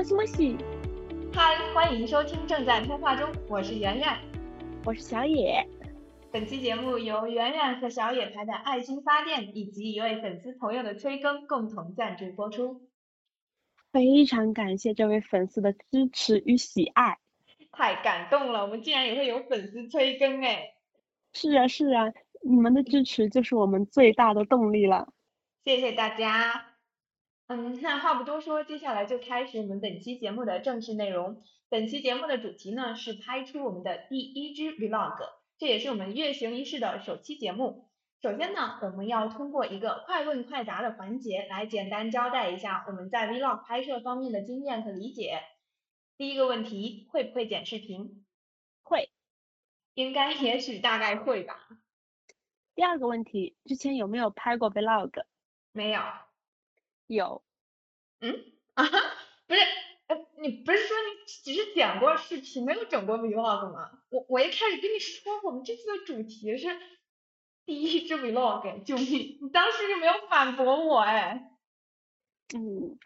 莫西莫西，嗨，欢迎收听正在通话中，我是圆圆，我是小野。本期节目由圆圆和小野牌的爱心发电以及一位粉丝朋友的催更共同赞助播出。非常感谢这位粉丝的支持与喜爱，太感动了！我们竟然也会有粉丝催更哎！是啊是啊，你们的支持就是我们最大的动力了。谢谢大家。嗯，那话不多说，接下来就开始我们本期节目的正式内容。本期节目的主题呢是拍出我们的第一支 vlog，这也是我们月行一式的首期节目。首先呢，我们要通过一个快问快答的环节来简单交代一下我们在 vlog 拍摄方面的经验和理解。第一个问题，会不会剪视频？会，应该也许大概会吧。第二个问题，之前有没有拍过 vlog？没有。有，嗯啊，不是，呃，你不是说你只是剪过视频，没有整过 vlog 吗？我我一开始跟你说，我们这次的主题是第一支 vlog，救命！你当时就没有反驳我哎。嗯，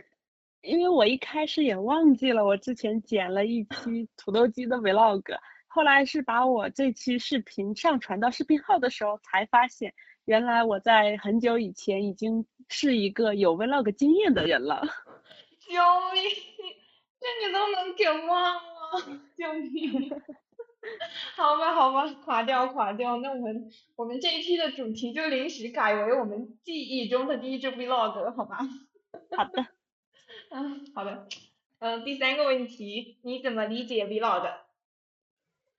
因为我一开始也忘记了，我之前剪了一期土豆鸡的 vlog，后来是把我这期视频上传到视频号的时候才发现。原来我在很久以前已经是一个有 vlog 经验的人了。救命！这你都能给忘了？救命！好吧，好吧，垮掉，垮掉。那我们我们这一期的主题就临时改为我们记忆中的第一支 vlog，好吧？好的。嗯，好的。嗯，第三个问题，你怎么理解 vlog？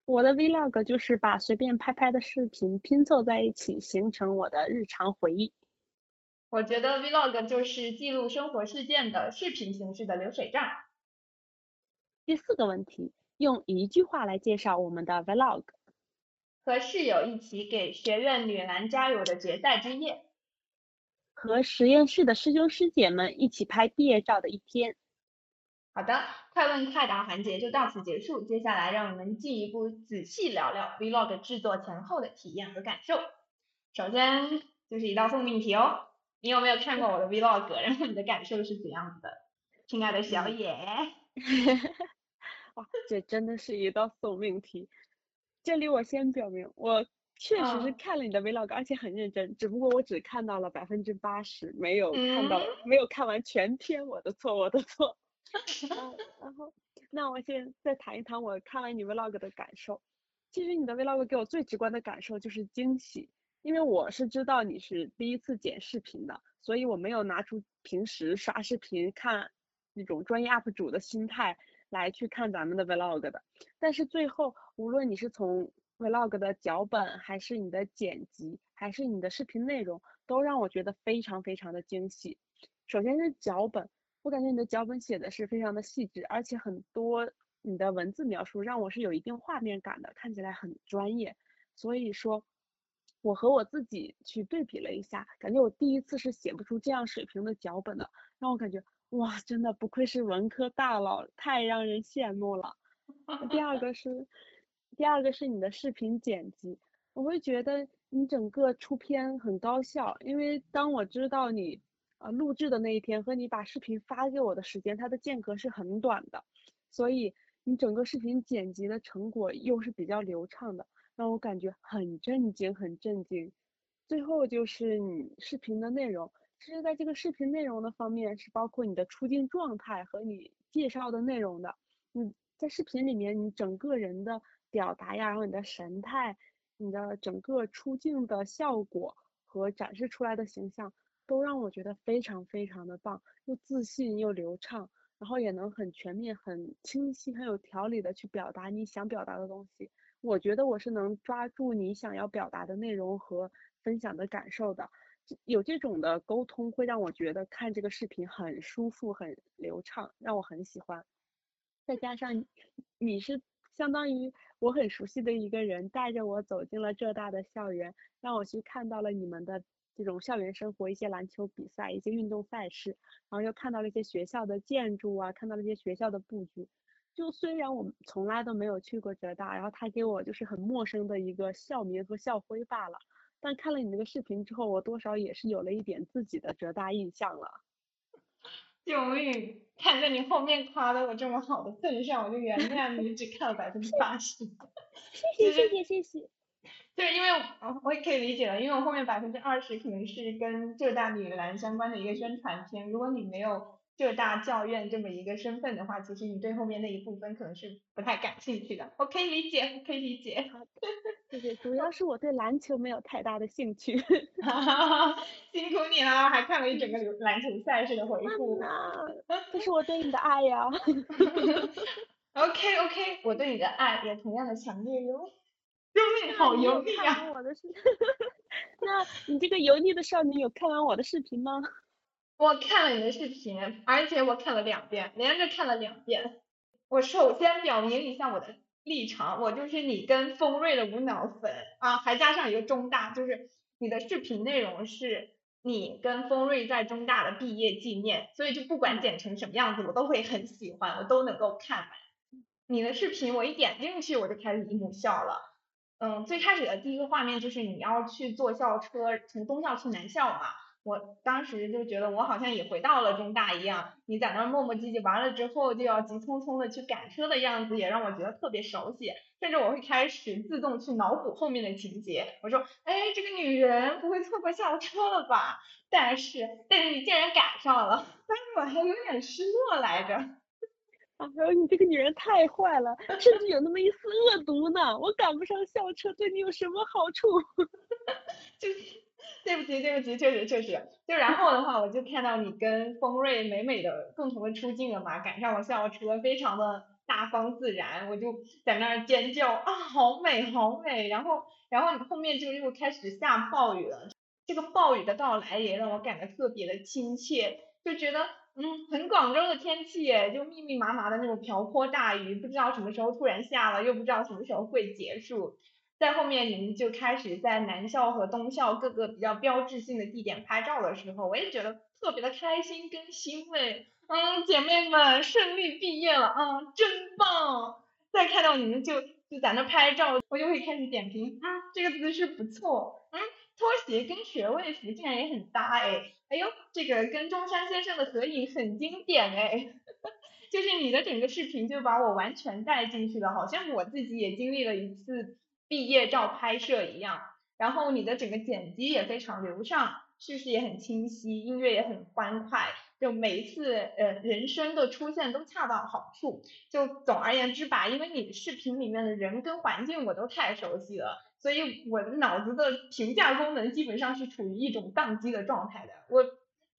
我的 vlog 就是把随便拍拍的视频拼凑在一起，形成我的日常回忆。我觉得 vlog 就是记录生活事件的视频形式的流水账。第四个问题，用一句话来介绍我们的 vlog。和室友一起给学院女篮加油的决赛之夜。和实验室的师兄师姐们一起拍毕业照的一天。好的，快问快答环节就到此结束。接下来让我们进一步仔细聊聊 vlog 制作前后的体验和感受。首先就是一道送命题哦，你有没有看过我的 vlog？然后你的感受是怎样子的，亲爱的小野？哇，这真的是一道送命题。这里我先表明，我确实是看了你的 vlog，而且很认真，只不过我只看到了百分之八十，没有看到，没有看完全篇。我的错，我的错。然后，那我先再谈一谈我看完你 vlog 的感受。其实你的 vlog 给我最直观的感受就是惊喜，因为我是知道你是第一次剪视频的，所以我没有拿出平时刷视频看那种专业 UP 主的心态来去看咱们的 vlog 的。但是最后，无论你是从 vlog 的脚本，还是你的剪辑，还是你的视频内容，都让我觉得非常非常的惊喜。首先是脚本。我感觉你的脚本写的是非常的细致，而且很多你的文字描述让我是有一定画面感的，看起来很专业。所以说，我和我自己去对比了一下，感觉我第一次是写不出这样水平的脚本的，让我感觉哇，真的不愧是文科大佬，太让人羡慕了。第二个是，第二个是你的视频剪辑，我会觉得你整个出片很高效，因为当我知道你。呃，录制的那一天和你把视频发给我的时间，它的间隔是很短的，所以你整个视频剪辑的成果又是比较流畅的，让我感觉很震惊，很震惊。最后就是你视频的内容，其实在这个视频内容的方面是包括你的出镜状态和你介绍的内容的。你在视频里面，你整个人的表达呀，然后你的神态，你的整个出镜的效果和展示出来的形象。都让我觉得非常非常的棒，又自信又流畅，然后也能很全面、很清晰、很有条理的去表达你想表达的东西。我觉得我是能抓住你想要表达的内容和分享的感受的，有这种的沟通会让我觉得看这个视频很舒服、很流畅，让我很喜欢。再加上你是相当于我很熟悉的一个人，带着我走进了浙大的校园，让我去看到了你们的。这种校园生活，一些篮球比赛，一些运动赛事，然后又看到了一些学校的建筑啊，看到了一些学校的布局。就虽然我们从来都没有去过浙大，然后他给我就是很陌生的一个校名和校徽罢了，但看了你那个视频之后，我多少也是有了一点自己的浙大印象了。救命！看在你后面夸的我这么好的份上，我就原谅你，只看了百分之八十。谢谢谢谢谢谢。对，因为我我也可以理解了，因为我后面百分之二十可能是跟浙大女篮相关的一个宣传片，如果你没有浙大教院这么一个身份的话，其实你对后面那一部分可能是不太感兴趣的。我可以理解，我可以理解。对对，主要是我对篮球没有太大的兴趣。哈哈哈，辛苦你了，还看了一整个篮球赛事的回顾。这是我对你的爱呀。OK OK，我对你的爱也同样的强烈哟。救命，好油腻啊！我的视，那你这个油腻的少女有看完我的视频吗？我看了你的视频，而且我看了两遍，连着看了两遍。我首先表明一下我的立场，我就是你跟丰瑞的无脑粉啊，还加上一个中大，就是你的视频内容是你跟丰瑞在中大的毕业纪念，所以就不管剪成什么样子，我都会很喜欢，我都能够看完。你的视频我一点进去我就开始姨母笑了。嗯，最开始的第一个画面就是你要去坐校车从东校去南校嘛，我当时就觉得我好像也回到了中大一样，你在那儿磨磨唧唧，完了之后就要急匆匆的去赶车的样子，也让我觉得特别熟悉，甚至我会开始自动去脑补后面的情节，我说，哎，这个女人不会错过校车了吧？但是，但是你竟然赶上了，当时我还有点失落来着。啊，然后你这个女人太坏了，甚至有那么一丝恶毒呢。我赶不上校车，对你有什么好处？就，对不起，对不起，确实确实。就然后的话，我就看到你跟丰瑞美美的共同的出镜了嘛，赶上了校车，非常的大方自然，我就在那儿尖叫啊，好美，好美。然后，然后你后面就又开始下暴雨了，这个暴雨的到来也让我感觉特别的亲切，就觉得。嗯，很广州的天气耶，就密密麻麻的那种瓢泼大雨，不知道什么时候突然下了，又不知道什么时候会结束。在后面你们就开始在南校和东校各个比较标志性的地点拍照的时候，我也觉得特别的开心跟欣慰。嗯，姐妹们顺利毕业了，嗯，真棒。再看到你们就就在那拍照，我就会开始点评，啊，这个姿势不错，拖鞋跟学位服竟然也很搭哎，哎呦，这个跟中山先生的合影很经典哎，就是你的整个视频就把我完全带进去了，好像我自己也经历了一次毕业照拍摄一样。然后你的整个剪辑也非常流畅，叙事也很清晰，音乐也很欢快，就每一次呃人声的出现都恰到好处。就总而言之吧，因为你视频里面的人跟环境我都太熟悉了。所以我的脑子的评价功能基本上是处于一种宕机的状态的，我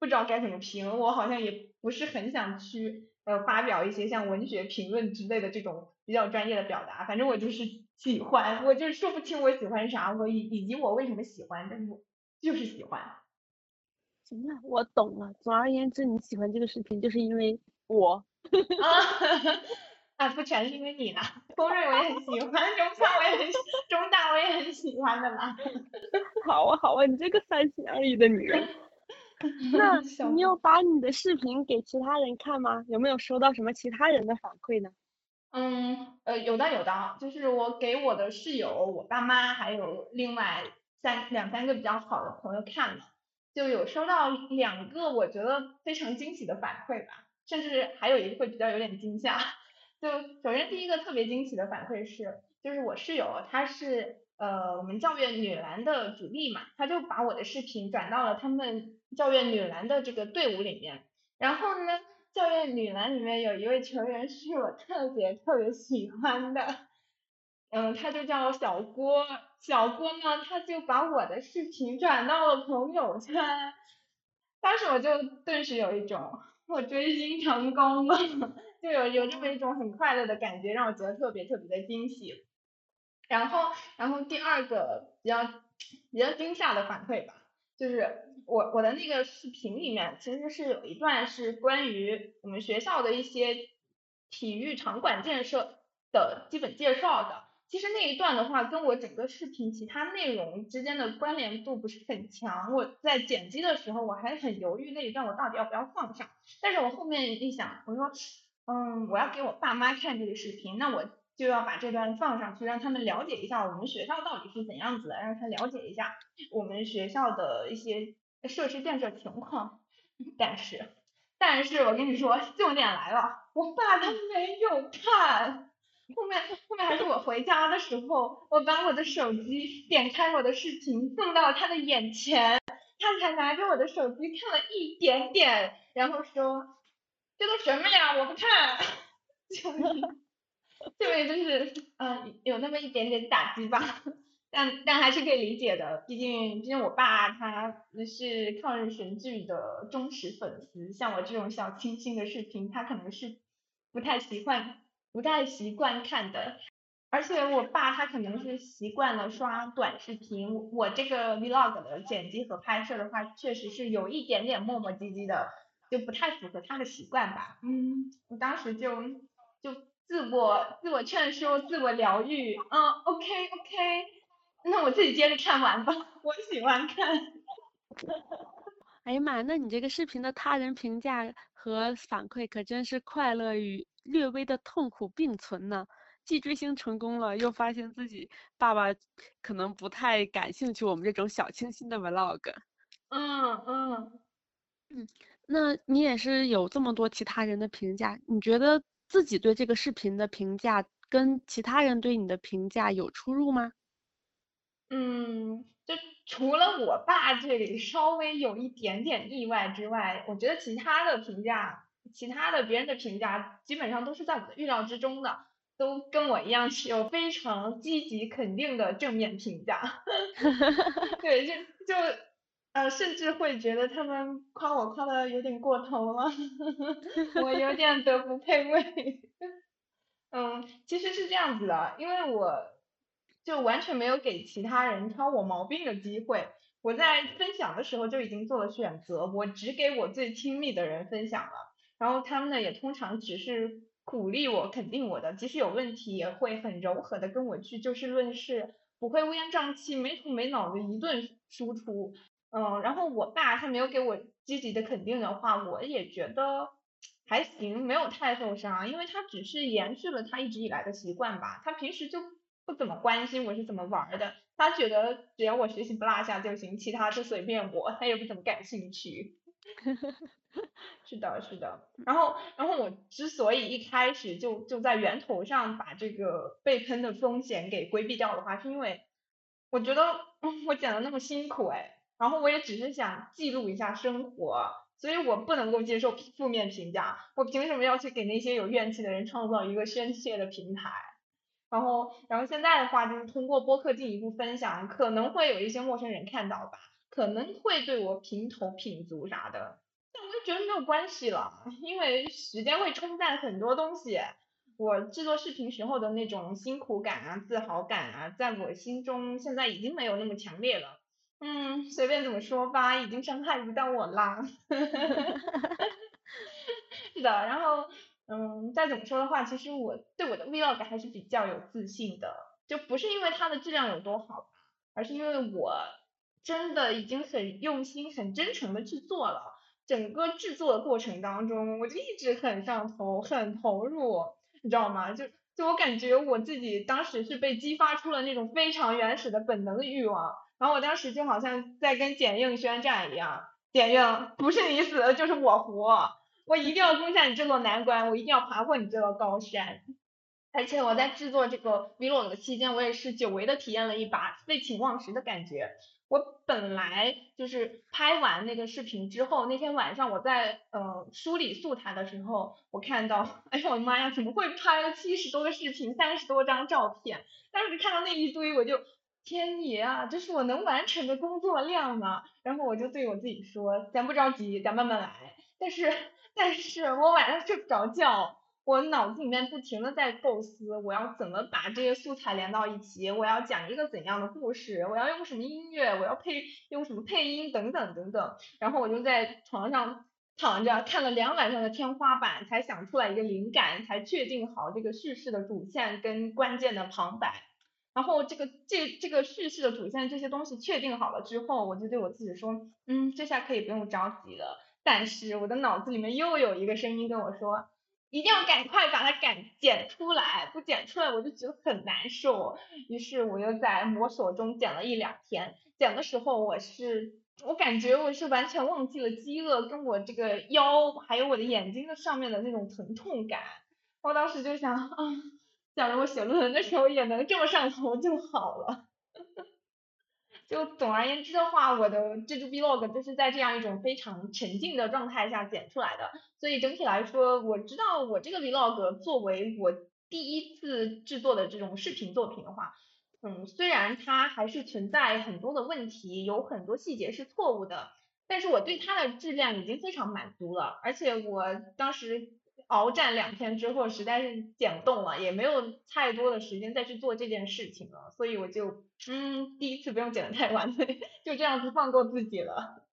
不知道该怎么评，我好像也不是很想去呃发表一些像文学评论之类的这种比较专业的表达，反正我就是喜欢，我就说不清我喜欢啥，我以以及我为什么喜欢，但是我就是喜欢。行了，我懂了。总而言之，你喜欢这个视频就是因为我。啊，不全是因为你呢，锋锐我也很喜欢，中校我也很喜，中大我也很喜欢的嘛。好啊好啊，你这个三心二意的女人。那你有把你的视频给其他人看吗？有没有收到什么其他人的反馈呢？嗯，呃，有的有的，就是我给我的室友、我爸妈还有另外三两三个比较好的朋友看了，就有收到两个我觉得非常惊喜的反馈吧，甚至还有一个会比较有点惊吓。就首先第一个特别惊喜的反馈是，就是我室友她是呃我们教院女篮的主力嘛，她就把我的视频转到了他们教院女篮的这个队伍里面。然后呢，教院女篮里面有一位球员是我特别特别喜欢的，嗯，他就叫小郭。小郭呢，他就把我的视频转到了朋友圈，当时我就顿时有一种我追星成功了。就有有这么一种很快乐的感觉，让我觉得特别特别的惊喜。然后，然后第二个比较比较惊吓的反馈吧，就是我我的那个视频里面其实是有一段是关于我们学校的一些体育场馆建设的基本介绍的。其实那一段的话，跟我整个视频其他内容之间的关联度不是很强。我在剪辑的时候，我还很犹豫那一段我到底要不要放上。但是我后面一想，我说。嗯，我要给我爸妈看这个视频，那我就要把这段放上去，让他们了解一下我们学校到底是怎样子的，让他了解一下我们学校的一些设施建设情况。但是，但是我跟你说，重点来了，我爸他没有看。后面后面还是我回家的时候，我把我的手机点开我的视频送到他的眼前，他才拿着我的手机看了一点点，然后说：“这都什么呀，我不看。”就这位就是嗯有那么一点点打击吧，但但还是可以理解的，毕竟毕竟我爸他是抗日神剧的忠实粉丝，像我这种小清新的视频，他可能是不太习惯。不太习惯看的，而且我爸他可能是习惯了刷短视频，我这个 vlog 的剪辑和拍摄的话，确实是有一点点磨磨唧唧的，就不太符合他的习惯吧。嗯，我当时就就自我自我劝说，自我疗愈，嗯，OK OK，那我自己接着看完吧，我喜欢看。哎呀妈，那你这个视频的他人评价和反馈可真是快乐与。略微的痛苦并存呢，既追星成功了，又发现自己爸爸可能不太感兴趣我们这种小清新的 vlog。嗯嗯嗯，那你也是有这么多其他人的评价，你觉得自己对这个视频的评价跟其他人对你的评价有出入吗？嗯，就除了我爸这里稍微有一点点意外之外，我觉得其他的评价。其他的别人的评价基本上都是在我的预料之中的，都跟我一样是有非常积极肯定的正面评价。对，就就呃，甚至会觉得他们夸我夸的有点过头了，我有点德不配位。嗯，其实是这样子的，因为我就完全没有给其他人挑我毛病的机会，我在分享的时候就已经做了选择，我只给我最亲密的人分享了。然后他们呢也通常只是鼓励我、肯定我的，即使有问题也会很柔和的跟我去就事论事，不会乌烟瘴气、没头没脑的一顿输出。嗯，然后我爸他没有给我积极的肯定的话，我也觉得还行，没有太受伤，因为他只是延续了他一直以来的习惯吧。他平时就不怎么关心我是怎么玩的，他觉得只要我学习不落下就行，其他就随便我，他也不怎么感兴趣。是的，是的，然后，然后我之所以一开始就就在源头上把这个被喷的风险给规避掉的话，是因为我觉得我剪的那么辛苦哎，然后我也只是想记录一下生活，所以我不能够接受负面评价，我凭什么要去给那些有怨气的人创造一个宣泄的平台？然后，然后现在的话就是通过播客进一步分享，可能会有一些陌生人看到吧。可能会对我评头品足啥的，但我就觉得没有关系了，因为时间会冲淡很多东西。我制作视频时候的那种辛苦感啊、自豪感啊，在我心中现在已经没有那么强烈了。嗯，随便怎么说吧，已经伤害不到我啦。是的，然后嗯，再怎么说的话，其实我对我的 vlog 还是比较有自信的，就不是因为它的质量有多好，而是因为我。真的已经很用心、很真诚的去做了，整个制作的过程当中，我就一直很上头、很投入，你知道吗？就就我感觉我自己当时是被激发出了那种非常原始的本能的欲望，然后我当时就好像在跟简映宣战一样，简映不是你死就是我活，我一定要攻下你这座难关，我一定要爬过你这座高山。而且我在制作这个 vlog 的期间，我也是久违的体验了一把废寝忘食的感觉。我本来就是拍完那个视频之后，那天晚上我在呃梳理素材的时候，我看到，哎呀我的妈呀，怎么会拍了七十多个视频，三十多张照片？当时看到那一堆，我就天爷啊，这是我能完成的工作量吗？然后我就对我自己说，咱不着急，咱慢慢来。但是，但是我晚上睡不着觉。我脑子里面不停的在构思，我要怎么把这些素材连到一起，我要讲一个怎样的故事，我要用什么音乐，我要配用什么配音等等等等。然后我就在床上躺着看了两晚上的天花板，才想出来一个灵感，才确定好这个叙事的主线跟关键的旁白。然后这个这这个叙事的主线这些东西确定好了之后，我就对我自己说，嗯，这下可以不用着急了。但是我的脑子里面又有一个声音跟我说。一定要赶快把它赶剪出来，不剪出来我就觉得很难受。于是我又在摸索中剪了一两天，剪的时候我是我感觉我是完全忘记了饥饿，跟我这个腰还有我的眼睛的上面的那种疼痛感。我当时就想啊，假如我写论文的时候也能这么上头就好了。就总而言之的话，我的这支 vlog 就是在这样一种非常沉浸的状态下剪出来的。所以整体来说，我知道我这个 vlog 作为我第一次制作的这种视频作品的话。嗯，虽然它还是存在很多的问题，有很多细节是错误的，但是我对它的质量已经非常满足了。而且我当时鏖战两天之后，实在是剪不动了，也没有太多的时间再去做这件事情了，所以我就嗯，第一次不用剪的太完美，就这样子放过自己了。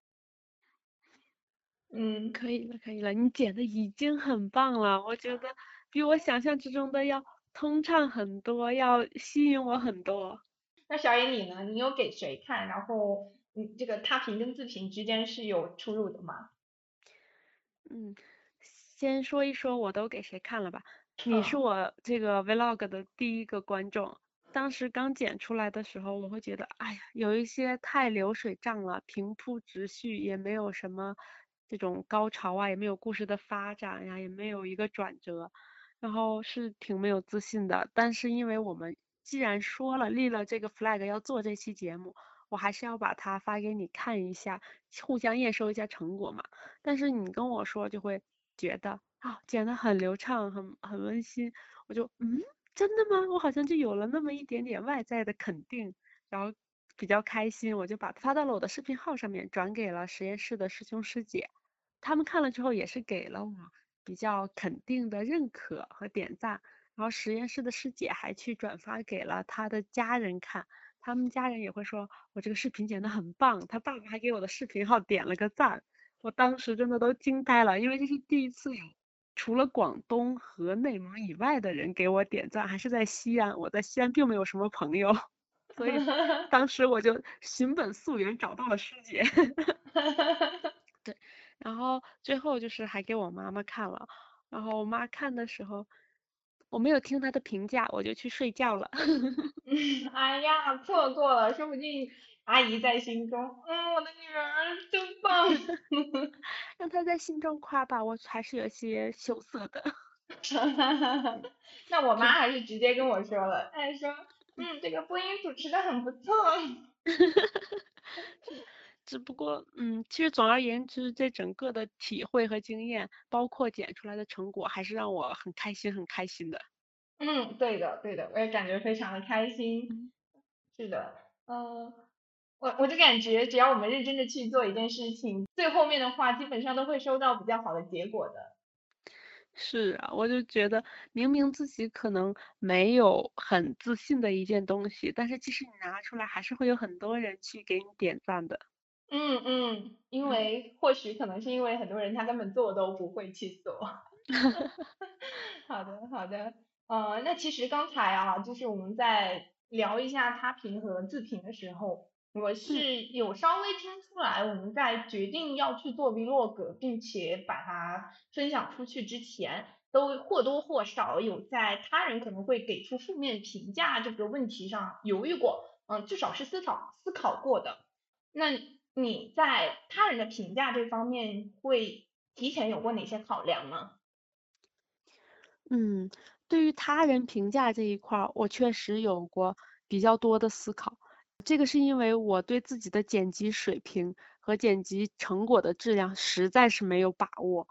嗯，可以了，可以了，你剪的已经很棒了，我觉得比我想象之中的要。通畅很多，要吸引我很多。那小野你呢？你有给谁看？然后，你这个他评跟自评之间是有出入的吗？嗯，先说一说我都给谁看了吧。你是我这个 vlog 的第一个观众。当时刚剪出来的时候，我会觉得，哎呀，有一些太流水账了，平铺直叙，也没有什么这种高潮啊，也没有故事的发展呀，也没有一个转折。然后是挺没有自信的，但是因为我们既然说了立了这个 flag 要做这期节目，我还是要把它发给你看一下，互相验收一下成果嘛。但是你跟我说就会觉得啊剪得很流畅，很很温馨，我就嗯真的吗？我好像就有了那么一点点外在的肯定，然后比较开心，我就把它发到了我的视频号上面，转给了实验室的师兄师姐，他们看了之后也是给了我。比较肯定的认可和点赞，然后实验室的师姐还去转发给了他的家人看，他们家人也会说我这个视频剪得很棒，他爸爸还给我的视频号点了个赞，我当时真的都惊呆了，因为这是第一次有除了广东和内蒙以外的人给我点赞，还是在西安，我在西安并没有什么朋友，所以 当时我就寻本溯源找到了师姐，对。然后最后就是还给我妈妈看了，然后我妈看的时候，我没有听他的评价，我就去睡觉了。哎呀，错过了，说不定阿姨在心中，嗯，我的女儿真棒。让她在心中夸吧，我还是有些羞涩的。那我妈还是直接跟我说了，她说，嗯，这个播音主持的很不错。只不过，嗯，其实总而言之，这整个的体会和经验，包括剪出来的成果，还是让我很开心，很开心的。嗯，对的，对的，我也感觉非常的开心。是的，嗯，我我就感觉，只要我们认真的去做一件事情，最后面的话，基本上都会收到比较好的结果的。是啊，我就觉得，明明自己可能没有很自信的一件东西，但是其实你拿出来，还是会有很多人去给你点赞的。嗯嗯，因为或许可能是因为很多人他根本做都不会去做。好的好的，呃，那其实刚才啊，就是我们在聊一下他评和自评的时候，我是有稍微听出来，我们在决定要去做 vlog，并且把它分享出去之前，都或多或少有在他人可能会给出负面评价这个问题上犹豫过，嗯，至少是思考思考过的。那你在他人的评价这方面会提前有过哪些考量呢？嗯，对于他人评价这一块，我确实有过比较多的思考。这个是因为我对自己的剪辑水平和剪辑成果的质量实在是没有把握。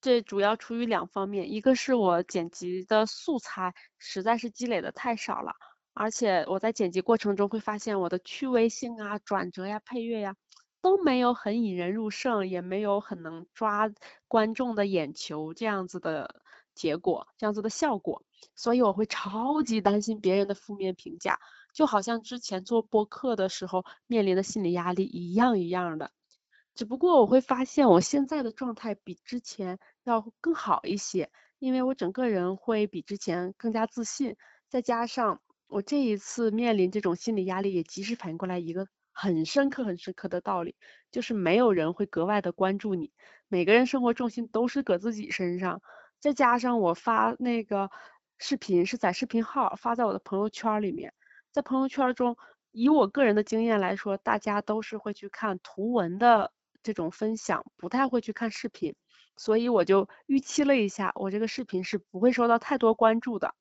这主要出于两方面，一个是我剪辑的素材实在是积累的太少了，而且我在剪辑过程中会发现我的趣味性啊、转折呀、配乐呀。都没有很引人入胜，也没有很能抓观众的眼球这样子的结果，这样子的效果，所以我会超级担心别人的负面评价，就好像之前做播客的时候面临的心理压力一样一样的。只不过我会发现我现在的状态比之前要更好一些，因为我整个人会比之前更加自信，再加上我这一次面临这种心理压力也及时反应过来一个。很深刻、很深刻的道理，就是没有人会格外的关注你，每个人生活重心都是搁自己身上。再加上我发那个视频是在视频号发在我的朋友圈里面，在朋友圈中以我个人的经验来说，大家都是会去看图文的这种分享，不太会去看视频，所以我就预期了一下，我这个视频是不会受到太多关注的，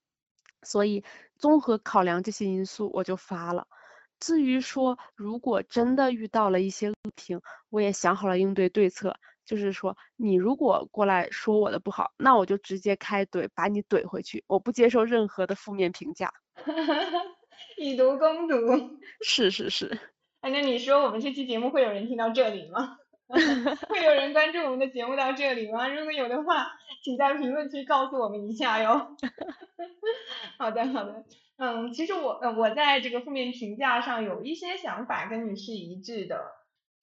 所以综合考量这些因素，我就发了。至于说如果真的遇到了一些恶评，我也想好了应对对策，就是说你如果过来说我的不好，那我就直接开怼，把你怼回去，我不接受任何的负面评价。以毒攻毒。是是是。哎，那你说我们这期节目会有人听到这里吗？会有人关注我们的节目到这里吗？如果有的话，请在评论区告诉我们一下哟。好 的好的。嗯，其实我呃我在这个负面评价上有一些想法跟你是一致的。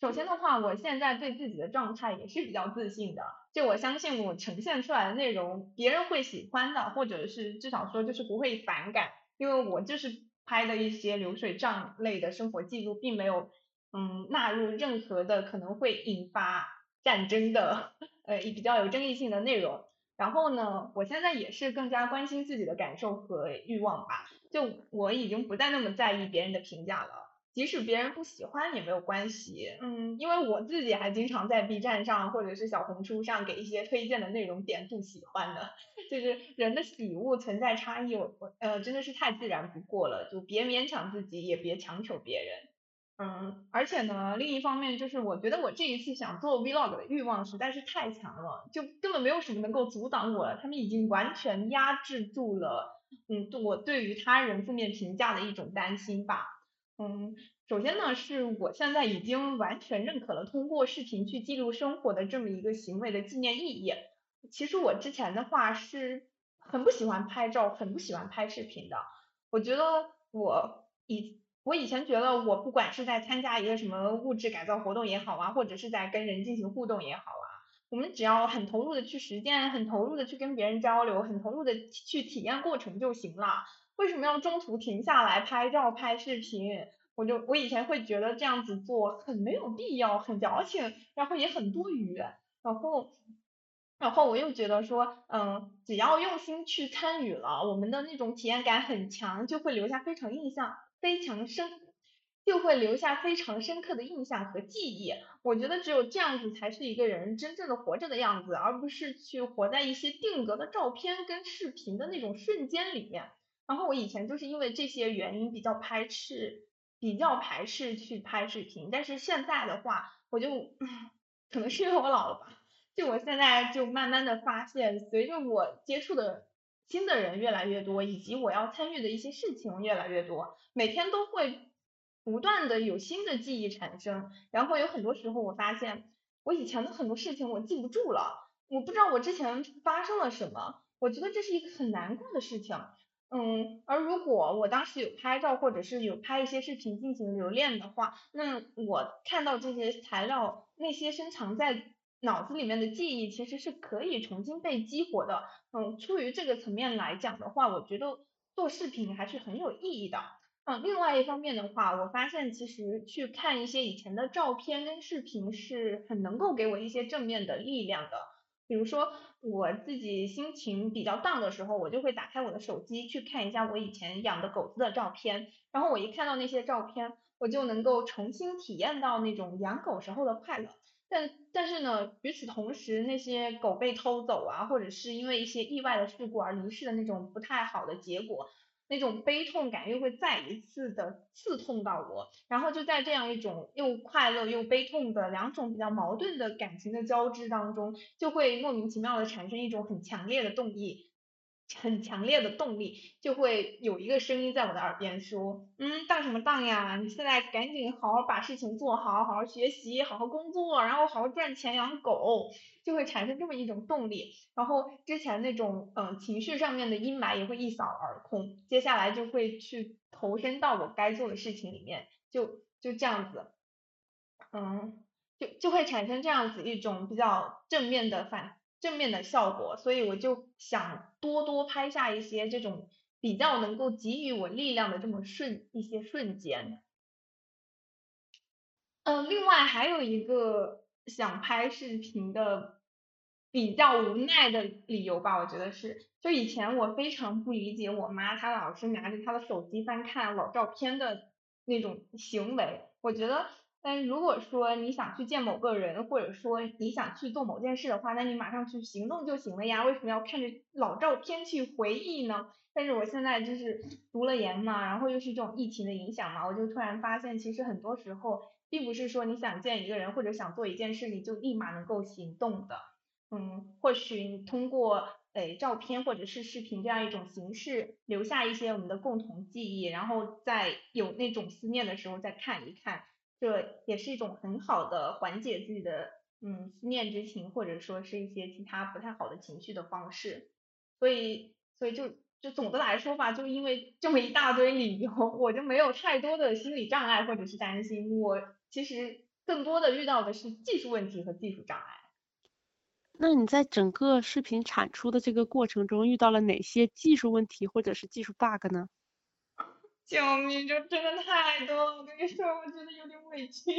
首先的话，我现在对自己的状态也是比较自信的，就我相信我呈现出来的内容别人会喜欢的，或者是至少说就是不会反感，因为我就是拍的一些流水账类的生活记录，并没有嗯纳入任何的可能会引发战争的 呃比较有争议性的内容。然后呢，我现在也是更加关心自己的感受和欲望吧。就我已经不再那么在意别人的评价了，即使别人不喜欢也没有关系。嗯，因为我自己还经常在 B 站上或者是小红书上给一些推荐的内容点不喜欢的。就是人的喜恶存在差异，我我呃真的是太自然不过了，就别勉强自己，也别强求别人。嗯，而且呢，另一方面就是我觉得我这一次想做 Vlog 的欲望实在是太强了，就根本没有什么能够阻挡我了，他们已经完全压制住了，嗯，我对于他人负面评价的一种担心吧。嗯，首先呢，是我现在已经完全认可了通过视频去记录生活的这么一个行为的纪念意义。其实我之前的话是很不喜欢拍照，很不喜欢拍视频的，我觉得我以。我以前觉得，我不管是在参加一个什么物质改造活动也好啊，或者是在跟人进行互动也好啊，我们只要很投入的去实践，很投入的去跟别人交流，很投入的去体验过程就行了。为什么要中途停下来拍照拍视频？我就我以前会觉得这样子做很没有必要，很矫情，然后也很多余。然后，然后我又觉得说，嗯，只要用心去参与了，我们的那种体验感很强，就会留下非常印象。非常深，就会留下非常深刻的印象和记忆。我觉得只有这样子才是一个人真正的活着的样子，而不是去活在一些定格的照片跟视频的那种瞬间里面。然后我以前就是因为这些原因比较排斥，比较排斥去拍视频。但是现在的话，我就可能是因为我老了吧，就我现在就慢慢的发现，随着我接触的。新的人越来越多，以及我要参与的一些事情越来越多，每天都会不断的有新的记忆产生，然后有很多时候我发现我以前的很多事情我记不住了，我不知道我之前发生了什么，我觉得这是一个很难过的事情，嗯，而如果我当时有拍照或者是有拍一些视频进行留恋的话，那我看到这些材料，那些深藏在。脑子里面的记忆其实是可以重新被激活的，嗯，出于这个层面来讲的话，我觉得做视频还是很有意义的，嗯，另外一方面的话，我发现其实去看一些以前的照片跟视频是很能够给我一些正面的力量的，比如说我自己心情比较 down 的时候，我就会打开我的手机去看一下我以前养的狗子的照片，然后我一看到那些照片，我就能够重新体验到那种养狗时候的快乐。但但是呢，与此同时，那些狗被偷走啊，或者是因为一些意外的事故而离世的那种不太好的结果，那种悲痛感又会再一次的刺痛到我，然后就在这样一种又快乐又悲痛的两种比较矛盾的感情的交织当中，就会莫名其妙的产生一种很强烈的动力。很强烈的动力，就会有一个声音在我的耳边说，嗯，当什么当呀？你现在赶紧好好把事情做好，好好学习，好好工作，然后好好赚钱养狗，就会产生这么一种动力。然后之前那种嗯情绪上面的阴霾也会一扫而空，接下来就会去投身到我该做的事情里面，就就这样子，嗯，就就会产生这样子一种比较正面的反。正面的效果，所以我就想多多拍下一些这种比较能够给予我力量的这么瞬一些瞬间。嗯，另外还有一个想拍视频的比较无奈的理由吧，我觉得是，就以前我非常不理解我妈她老是拿着她的手机翻看老照片的那种行为。我觉得，但如果说你想去见某个人，或者说你想去做某件事的话，那你马上去行动就行了呀，为什么要看着老照片去回忆呢？但是我现在就是读了研嘛，然后又是这种疫情的影响嘛，我就突然发现，其实很多时候并不是说你想见一个人或者想做一件事，你就立马能够行动的。嗯，或许你通过诶照片或者是视频这样一种形式，留下一些我们的共同记忆，然后在有那种思念的时候再看一看，这也是一种很好的缓解自己的嗯思念之情，或者说是一些其他不太好的情绪的方式。所以，所以就就总的来说吧，就因为这么一大堆理由，我就没有太多的心理障碍或者是担心，我其实更多的遇到的是技术问题和技术障碍。那你在整个视频产出的这个过程中遇到了哪些技术问题或者是技术 bug 呢？救命！这真的太多了，我跟你说，我觉得有点委屈，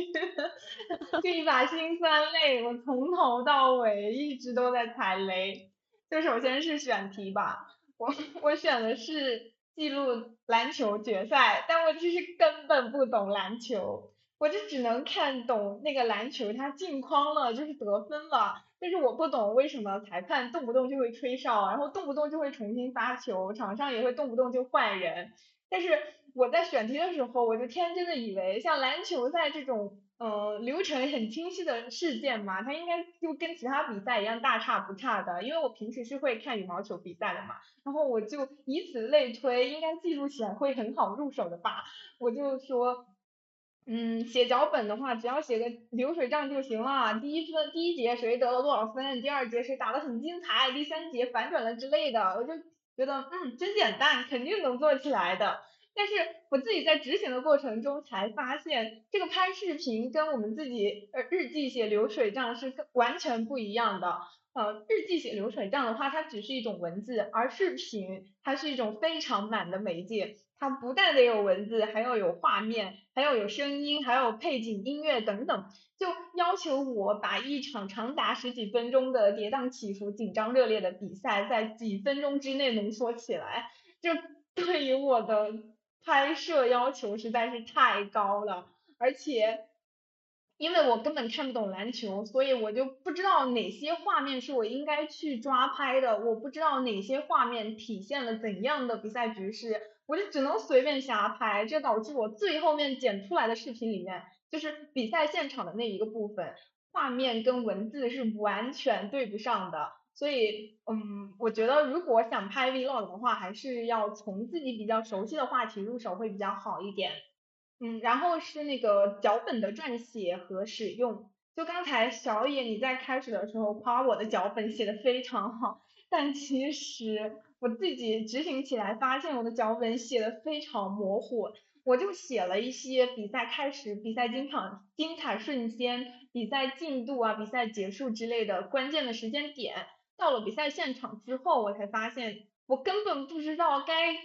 这一把辛酸泪，我从头到尾一直都在踩雷。就首先是选题吧，我我选的是记录篮球决赛，但我其实根本不懂篮球，我就只能看懂那个篮球它进框了，就是得分了。但是我不懂为什么裁判动不动就会吹哨，然后动不动就会重新发球，场上也会动不动就换人。但是我在选题的时候，我就天真的以为像篮球赛这种，嗯，流程很清晰的事件嘛，它应该就跟其他比赛一样大差不差的。因为我平时是会看羽毛球比赛的嘛，然后我就以此类推，应该记录起来会很好入手的吧。我就说。嗯，写脚本的话，只要写个流水账就行了。第一分，第一节谁得了多少分？第二节谁打得很精彩？第三节反转了之类的，我就觉得嗯，真简单，肯定能做起来的。但是我自己在执行的过程中才发现，这个拍视频跟我们自己呃日记写流水账是完全不一样的。呃，日记写流水账的话，它只是一种文字，而视频它是一种非常满的媒介。它不但得有文字，还要有画面，还要有声音，还有背景音乐等等，就要求我把一场长达十几分钟的跌宕起伏、紧张热烈的比赛，在几分钟之内浓缩起来，就对于我的拍摄要求实在是太高了，而且。因为我根本看不懂篮球，所以我就不知道哪些画面是我应该去抓拍的，我不知道哪些画面体现了怎样的比赛局势，我就只能随便瞎拍，这导致我最后面剪出来的视频里面，就是比赛现场的那一个部分，画面跟文字是完全对不上的，所以，嗯，我觉得如果想拍 vlog 的话，还是要从自己比较熟悉的话题入手会比较好一点。嗯，然后是那个脚本的撰写和使用。就刚才小野你在开始的时候夸我的脚本写的非常好，但其实我自己执行起来发现我的脚本写的非常模糊。我就写了一些比赛开始、比赛经常精彩瞬间、比赛进度啊、比赛结束之类的关键的时间点。到了比赛现场之后，我才发现我根本不知道该。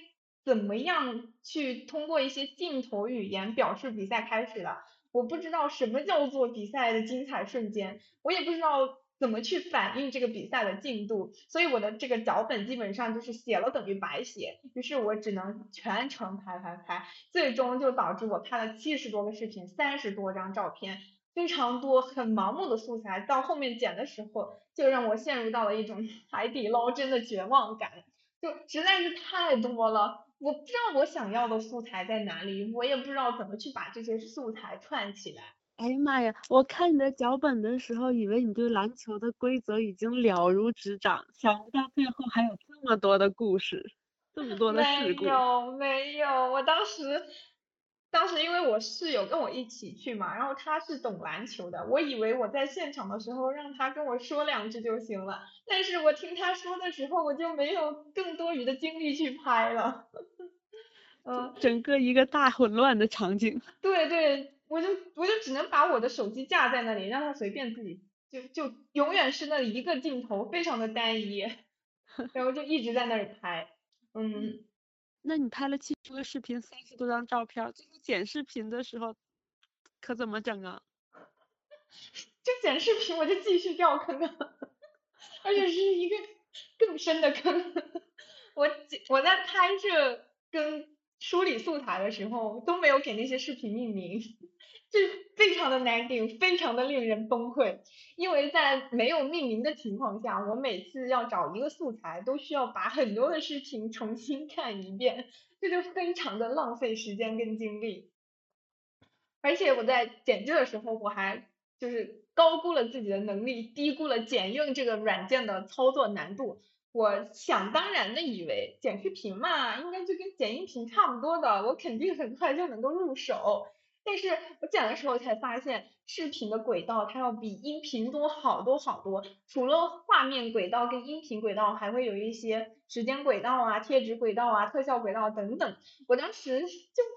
怎么样去通过一些镜头语言表示比赛开始了？我不知道什么叫做比赛的精彩瞬间，我也不知道怎么去反映这个比赛的进度，所以我的这个脚本基本上就是写了等于白写，于是我只能全程拍拍拍，最终就导致我拍了七十多个视频，三十多张照片，非常多很盲目的素材，到后面剪的时候就让我陷入到了一种 海底捞针的绝望感，就实在是太多了。我不知道我想要的素材在哪里，我也不知道怎么去把这些素材串起来。哎呀妈呀！我看你的脚本的时候，以为你对篮球的规则已经了如指掌，想不到最后还有这么多的故事，这么多的事故。没有没有，我当时。当时因为我室友跟我一起去嘛，然后他是懂篮球的，我以为我在现场的时候让他跟我说两句就行了，但是我听他说的时候，我就没有更多余的精力去拍了，嗯，整个一个大混乱的场景。对 对，我就我就只能把我的手机架在那里，让它随便自己，就就永远是那一个镜头，非常的单一，然后就一直在那里拍，嗯。那你拍了七十个视频，三十多张照片，最后剪视频的时候可怎么整啊？就剪视频我就继续掉坑啊，而且是一个更深的坑。我我在拍摄跟梳理素材的时候都没有给那些视频命名，这非常的难顶，非常的令人崩溃。因为在没有命名的情况下，我每次要找一个素材，都需要把很多的视频重新看一遍，这就非常的浪费时间跟精力。而且我在剪辑的时候，我还就是高估了自己的能力，低估了剪映这个软件的操作难度。我想当然的以为剪视频嘛，应该就跟剪音频差不多的，我肯定很快就能够入手。但是我剪的时候才发现，视频的轨道它要比音频多好多好多。除了画面轨道跟音频轨道，还会有一些时间轨道啊、贴纸轨道啊、特效轨道等等。我当时就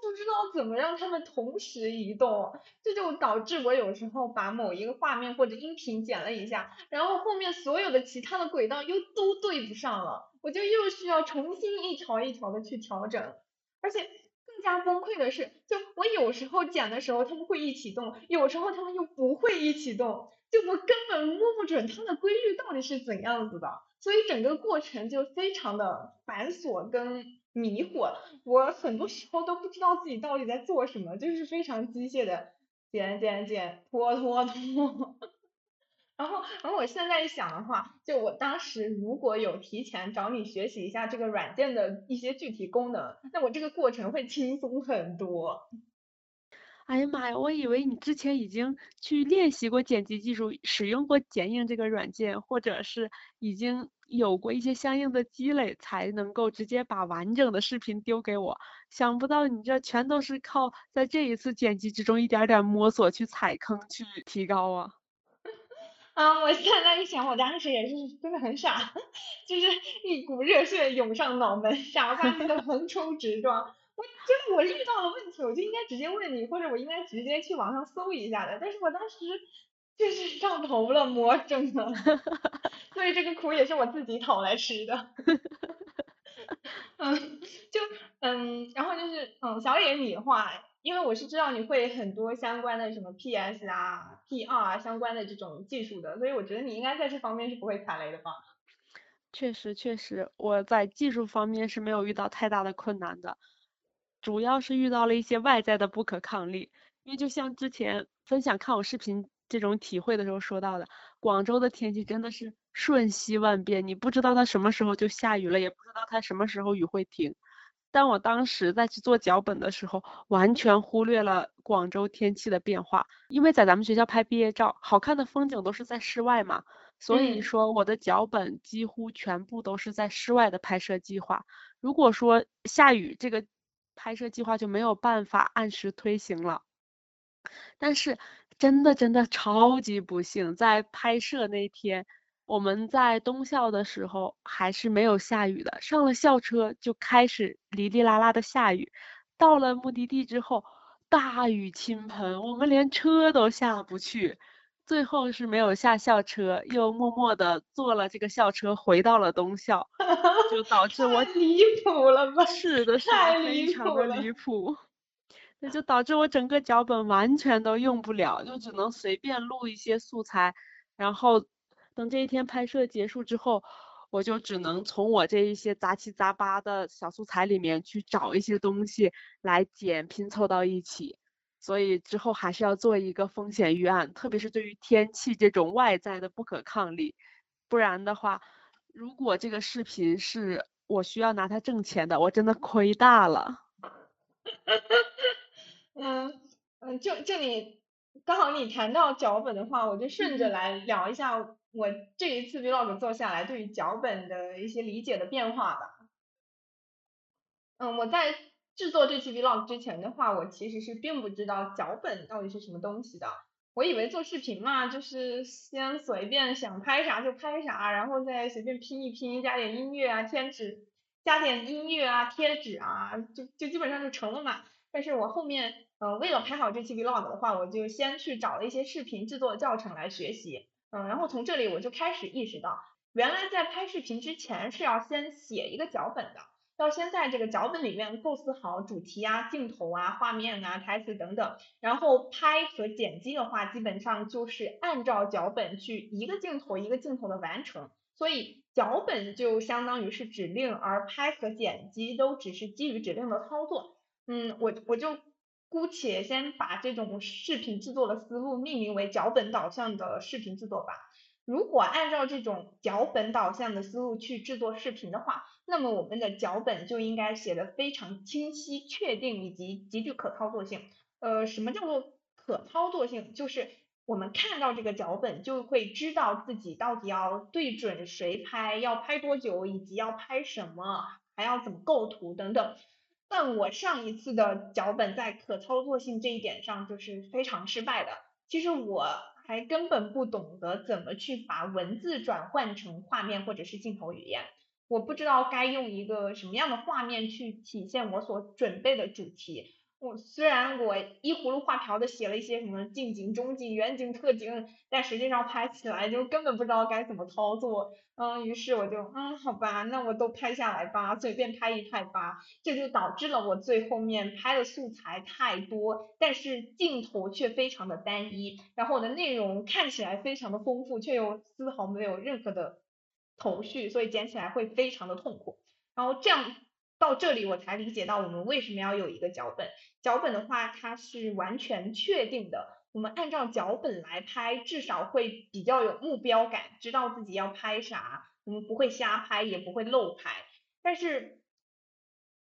不知道怎么让他们同时移动，这就导致我有时候把某一个画面或者音频剪了一下，然后后面所有的其他的轨道又都对不上了，我就又需要重新一条一条的去调整，而且。加崩溃的是，就我有时候剪的时候他们会一起动，有时候他们又不会一起动，就我根本摸不准它的规律到底是怎样子的，所以整个过程就非常的繁琐跟迷惑，我很多时候都不知道自己到底在做什么，就是非常机械的剪剪剪，拖拖拖。然后，然后我现在一想的话，就我当时如果有提前找你学习一下这个软件的一些具体功能，那我这个过程会轻松很多。哎呀妈呀，我以为你之前已经去练习过剪辑技术，使用过剪映这个软件，或者是已经有过一些相应的积累，才能够直接把完整的视频丢给我。想不到你这全都是靠在这一次剪辑之中一点点摸索去踩坑去提高啊。啊，我现在一想，我当时也是真的很傻，就是一股热血涌上脑门，傻巴巴的横冲直撞。我真的我遇到了问题，我就应该直接问你，或者我应该直接去网上搜一下的。但是我当时就是上头了，魔怔了，所以这个苦也是我自己讨来吃的。嗯，就嗯，然后就是嗯，小野你的话。因为我是知道你会很多相关的什么 PS 啊、PR 啊相关的这种技术的，所以我觉得你应该在这方面是不会踩雷的吧？确实确实，我在技术方面是没有遇到太大的困难的，主要是遇到了一些外在的不可抗力。因为就像之前分享看我视频这种体会的时候说到的，广州的天气真的是瞬息万变，你不知道它什么时候就下雨了，也不知道它什么时候雨会停。但我当时在去做脚本的时候，完全忽略了广州天气的变化，因为在咱们学校拍毕业照，好看的风景都是在室外嘛，所以说我的脚本几乎全部都是在室外的拍摄计划。如果说下雨，这个拍摄计划就没有办法按时推行了。但是真的真的超级不幸，在拍摄那天。我们在东校的时候还是没有下雨的，上了校车就开始哩哩啦啦的下雨，到了目的地之后大雨倾盆，我们连车都下不去，最后是没有下校车，又默默的坐了这个校车回到了东校，就导致我 离谱了吧？是的，是的，非常的离谱，那就导致我整个脚本完全都用不了，就只能随便录一些素材，然后。等这一天拍摄结束之后，我就只能从我这一些杂七杂八的小素材里面去找一些东西来剪拼凑到一起。所以之后还是要做一个风险预案，特别是对于天气这种外在的不可抗力，不然的话，如果这个视频是我需要拿它挣钱的，我真的亏大了。嗯嗯，就这里刚好你谈到脚本的话，我就顺着来聊一下。我这一次 vlog 做下来，对于脚本的一些理解的变化吧。嗯，我在制作这期 vlog 之前的话，我其实是并不知道脚本到底是什么东西的。我以为做视频嘛，就是先随便想拍啥就拍啥，然后再随便拼一拼，加点音乐啊、贴纸，加点音乐啊、贴纸啊，就就基本上就成了嘛。但是我后面，嗯，为了拍好这期 vlog 的话，我就先去找了一些视频制作教程来学习。嗯，然后从这里我就开始意识到，原来在拍视频之前是要先写一个脚本的，要先在这个脚本里面构思好主题啊、镜头啊、画面啊、台词等等，然后拍和剪辑的话，基本上就是按照脚本去一个镜头一个镜头的完成，所以脚本就相当于是指令，而拍和剪辑都只是基于指令的操作。嗯，我我就姑且先把这种视频制作的思路命名为脚本导向的视频制作吧。如果按照这种脚本导向的思路去制作视频的话，那么我们的脚本就应该写的非常清晰、确定以及极具可操作性。呃，什么叫做可操作性？就是我们看到这个脚本就会知道自己到底要对准谁拍，要拍多久，以及要拍什么，还要怎么构图等等。但我上一次的脚本在可操作性这一点上就是非常失败的。其实我。还根本不懂得怎么去把文字转换成画面或者是镜头语言，我不知道该用一个什么样的画面去体现我所准备的主题。我虽然我依葫芦画瓢的写了一些什么近景、中景、远景、特景，但实际上拍起来就根本不知道该怎么操作。嗯，于是我就嗯，好吧，那我都拍下来吧，随便拍一拍吧。这就导致了我最后面拍的素材太多，但是镜头却非常的单一，然后我的内容看起来非常的丰富，却又丝毫没有任何的头绪，所以剪起来会非常的痛苦。然后这样。到这里我才理解到我们为什么要有一个脚本。脚本的话，它是完全确定的。我们按照脚本来拍，至少会比较有目标感，知道自己要拍啥。我们不会瞎拍，也不会漏拍。但是，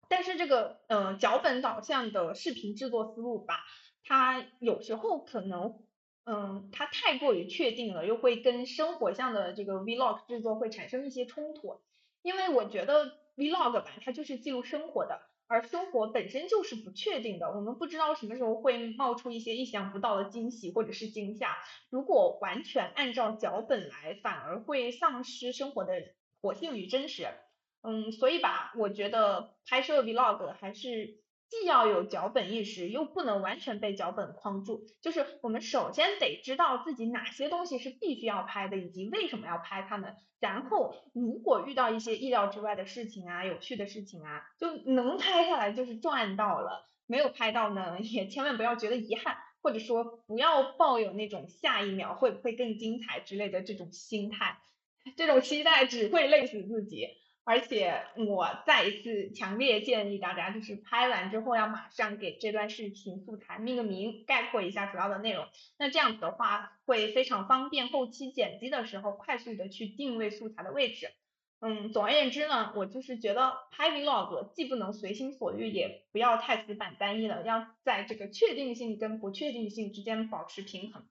但是这个呃脚本导向的视频制作思路吧，它有时候可能嗯它太过于确定了，又会跟生活向的这个 vlog 制作会产生一些冲突。因为我觉得。Vlog 吧，它就是记录生活的，而生活本身就是不确定的，我们不知道什么时候会冒出一些意想不到的惊喜或者是惊吓。如果完全按照脚本来，反而会丧失生活的活性与真实。嗯，所以吧，我觉得拍摄 Vlog 还是。既要有脚本意识，又不能完全被脚本框住。就是我们首先得知道自己哪些东西是必须要拍的，以及为什么要拍它们。然后，如果遇到一些意料之外的事情啊，有趣的事情啊，就能拍下来就是赚到了。没有拍到呢，也千万不要觉得遗憾，或者说不要抱有那种下一秒会不会更精彩之类的这种心态。这种期待只会累死自己。而且我再一次强烈建议大家，就是拍完之后要马上给这段视频素材命个名，概括一下主要的内容。那这样子的话，会非常方便后期剪辑的时候快速的去定位素材的位置。嗯，总而言之呢，我就是觉得拍 vlog 既不能随心所欲，也不要太死板单一了，要在这个确定性跟不确定性之间保持平衡。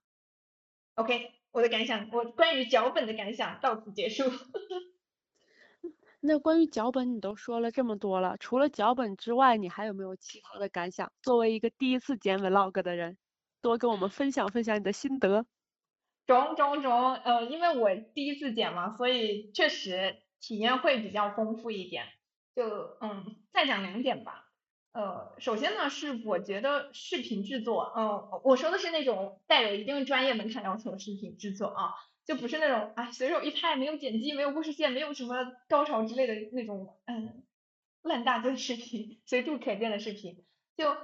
OK，我的感想，我关于脚本的感想到此结束。那关于脚本你都说了这么多了，除了脚本之外，你还有没有其他的感想？作为一个第一次剪 vlog 的人，多跟我们分享分享你的心得。中中中，呃，因为我第一次剪嘛，所以确实体验会比较丰富一点。就嗯，再讲两点吧。呃，首先呢，是我觉得视频制作，嗯，我说的是那种带有一定专业门槛要求的视频制作啊。就不是那种啊随手一拍没有剪辑没有故事线没有什么高潮之类的那种嗯烂大街视频随处可见的视频，就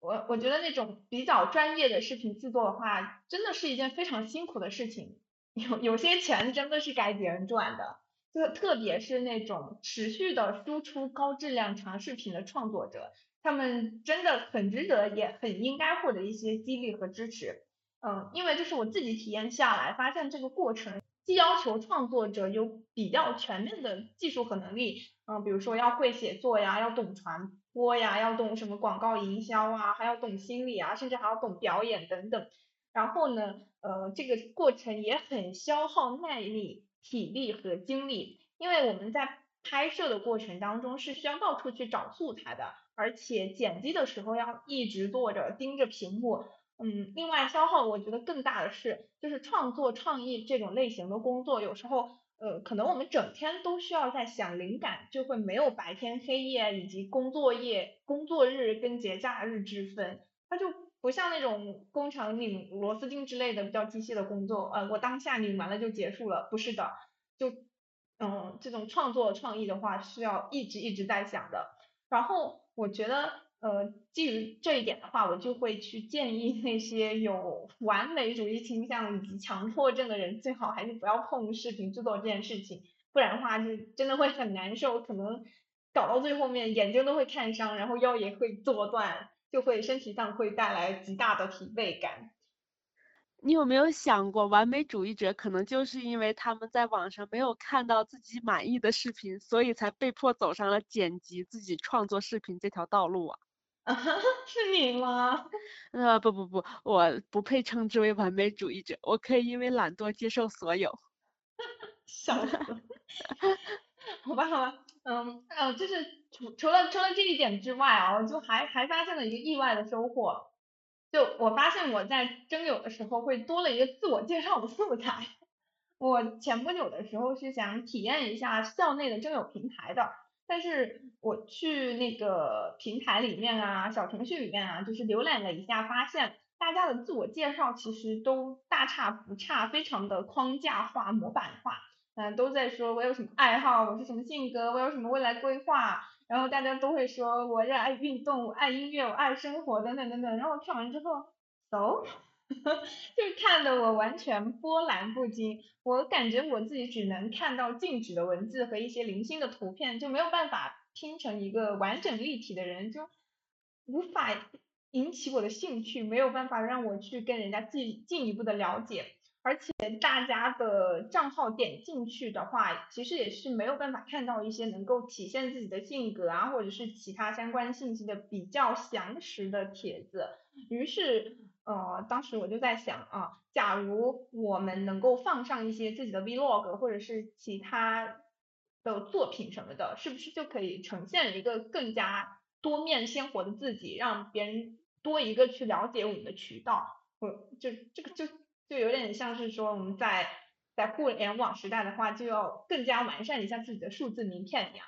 我我觉得那种比较专业的视频制作的话，真的是一件非常辛苦的事情，有有些钱真的是该别人赚的，就特别是那种持续的输出高质量长视频的创作者，他们真的很值得也很应该获得一些激励和支持。嗯，因为就是我自己体验下来，发现这个过程既要求创作者有比较全面的技术和能力，嗯，比如说要会写作呀，要懂传播呀，要懂什么广告营销啊，还要懂心理啊，甚至还要懂表演等等。然后呢，呃，这个过程也很消耗耐力、体力和精力，因为我们在拍摄的过程当中是需要到处去找素材的，而且剪辑的时候要一直坐着盯着屏幕。嗯，另外消耗我觉得更大的是，就是创作创意这种类型的工作，有时候呃，可能我们整天都需要在想灵感，就会没有白天黑夜以及工作夜、工作日跟节假日之分，它就不像那种工厂拧螺丝钉之类的比较机械的工作，呃，我当下拧完了就结束了，不是的，就嗯，这种创作创意的话，是要一直一直在想的，然后我觉得。呃，基于这一点的话，我就会去建议那些有完美主义倾向以及强迫症的人，最好还是不要碰视频制作这件事情，不然的话就真的会很难受，可能搞到最后面眼睛都会看伤，然后腰也会坐断，就会身体上会带来极大的疲惫感。你有没有想过，完美主义者可能就是因为他们在网上没有看到自己满意的视频，所以才被迫走上了剪辑自己创作视频这条道路啊？是你吗？呃，不不不，我不配称之为完美主义者，我可以因为懒惰接受所有。笑死。好吧好吧，嗯呃，就是除除了除了这一点之外啊，我就还还发现了一个意外的收获。就我发现我在征友的时候会多了一个自我介绍的素材。我前不久的时候是想体验一下校内的征友平台的，但是我去那个平台里面啊，小程序里面啊，就是浏览了一下，发现大家的自我介绍其实都大差不差，非常的框架化、模板化，嗯，都在说我有什么爱好，我是什么性格，我有什么未来规划。然后大家都会说我热爱运动，我爱音乐，我爱生活等等等等。然后我看完之后，so，就是看得我完全波澜不惊。我感觉我自己只能看到静止的文字和一些零星的图片，就没有办法拼成一个完整立体的人，就无法引起我的兴趣，没有办法让我去跟人家进进一步的了解。而且大家的账号点进去的话，其实也是没有办法看到一些能够体现自己的性格啊，或者是其他相关信息的比较详实的帖子。于是，呃，当时我就在想啊，假如我们能够放上一些自己的 vlog 或者是其他的作品什么的，是不是就可以呈现一个更加多面鲜活的自己，让别人多一个去了解我们的渠道？我就这个就。就有点像是说我们在在互联网时代的话，就要更加完善一下自己的数字名片一样。